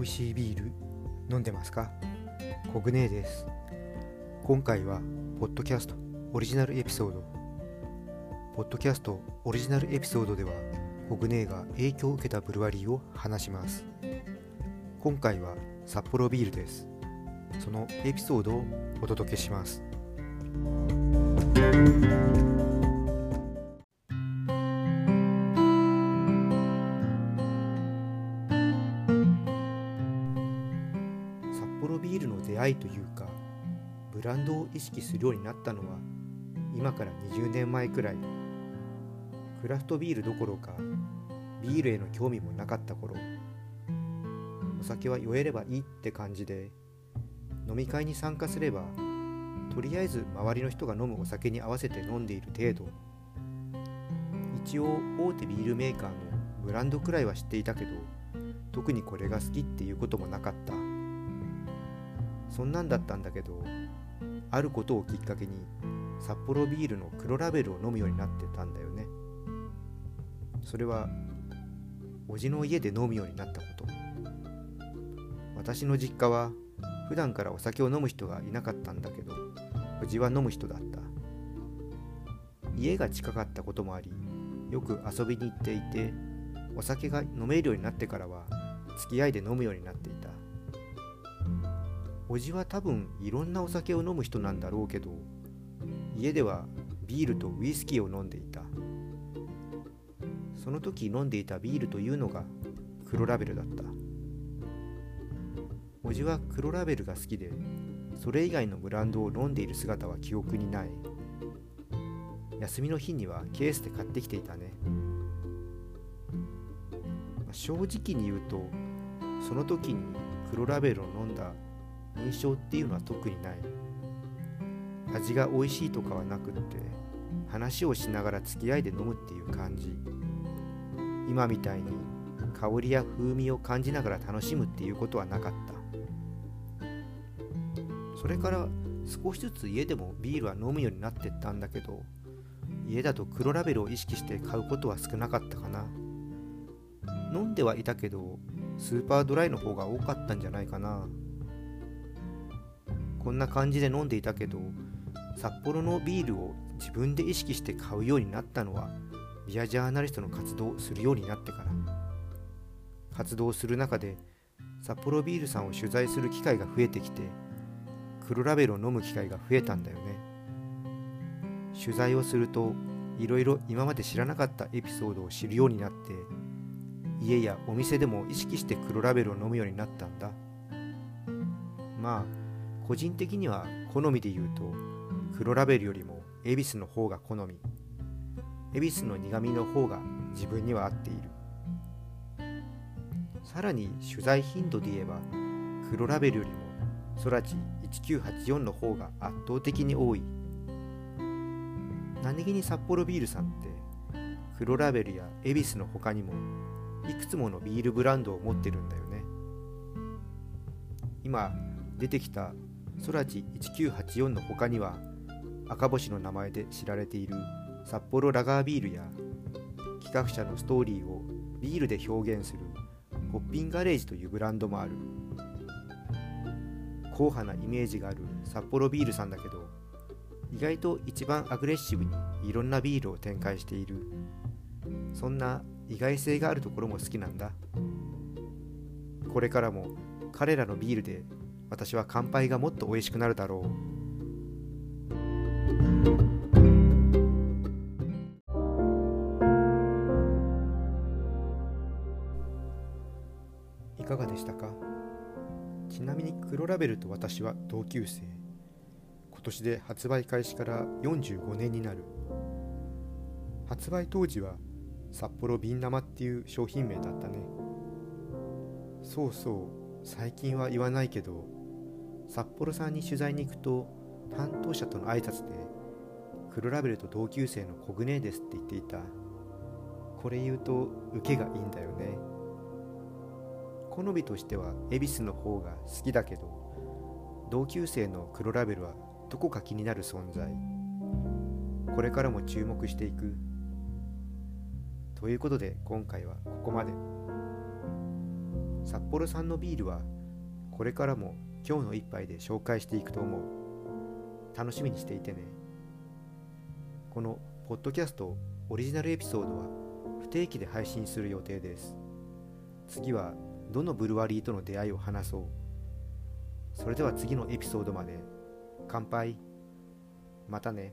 美味しいビール飲んでますか？コグネです。今回はポッドキャストオリジナルエピソード。ポッドキャストオリジナルエピソードではコグネが影響を受けたブルワリーを話します。今回は札幌ビールです。そのエピソードをお届けします。ビールの出会いというかブランドを意識するようになったのは今から20年前くらい。クラフトビールどころかビールへの興味もなかった頃。お酒は酔えればいいって感じで飲み会に参加すればとりあえず周りの人が飲むお酒に合わせて飲んでいる程度。一応大手ビールメーカーのブランドくらいは知っていたけど特にこれが好きっていうこともなかった。そんなんだったんだけどあることをきっかけに札幌ビールの黒ラベルを飲むようになってたんだよね。それはおじの家で飲むようになったこと。私の実家は普段からお酒を飲む人がいなかったんだけどおじは飲む人だった。家が近かったこともありよく遊びに行っていてお酒が飲めるようになってからは付き合いで飲むようになっていた。おじは多分いろんなお酒を飲む人なんだろうけど家ではビールとウイスキーを飲んでいた。その時飲んでいたビールというのが黒ラベルだった。おじは黒ラベルが好きでそれ以外のブランドを飲んでいる姿は記憶にない。休みの日にはケースで買ってきていたね。正直に言うとその時に黒ラベルを飲んだ印象っていうのは特にない。味が美味しいとかはなくって話をしながら付き合いで飲むっていう感じ。今みたいに香りや風味を感じながら楽しむっていうことはなかった。それから少しずつ家でもビールは飲むようになってったんだけど家だと黒ラベルを意識して買うことは少なかったかな。飲んではいたけどスーパードライの方が多かったんじゃないかな。こんな感じで飲んでいたけど札幌のビールを自分で意識して買うようになったのはビアジャーナリストの活動をするようになってから。活動する中で札幌ビールさんを取材する機会が増えてきて黒ラベルを飲む機会が増えたんだよね。取材をするといろいろ今まで知らなかったエピソードを知るようになって家やお店でも意識して黒ラベルを飲むようになったんだ。まあ個人的には好みで言うと黒ラベルよりも恵比寿の方が好み。恵比寿の苦味の方が自分には合っている。さらに取材頻度で言えば黒ラベルよりもソラチ1984の方が圧倒的に多い。何気に札幌ビールさんって黒ラベルや恵比寿の他にもいくつものビールブランドを持ってるんだよね。今出てきたソラチ1984の他には赤星の名前で知られている札幌ラガービールや企画者のストーリーをビールで表現するホッピンガレージというブランドもある硬派なイメージがある札幌ビールさんだけど意外と一番アグレッシブにいろんなビールを展開しているそんな意外性があるところも好きなんだ。これからも彼らのビールで私は乾杯がもっと美味しくなるだろう。いかがでしたか？ちなみに黒ラベルと私は同級生。今年で発売開始から45年になる。発売当時は札幌瓶生っていう商品名だったね。そうそう最近は言わないけど札幌さんに取材に行くと担当者との挨拶で黒ラベルと同級生のコグネですって言っていた。これ言うと受けがいいんだよね。好みとしては恵比寿の方が好きだけど同級生の黒ラベルはどこか気になる存在。これからも注目していく。ということで今回はここまで。札幌産のビールはこれからも今日の一杯で紹介していくと思う。楽しみにしていてね。このポッドキャストオリジナルエピソードは不定期で配信する予定です。次はどのブルワリーとの出会いを話そう。それでは次のエピソードまで。乾杯。またね。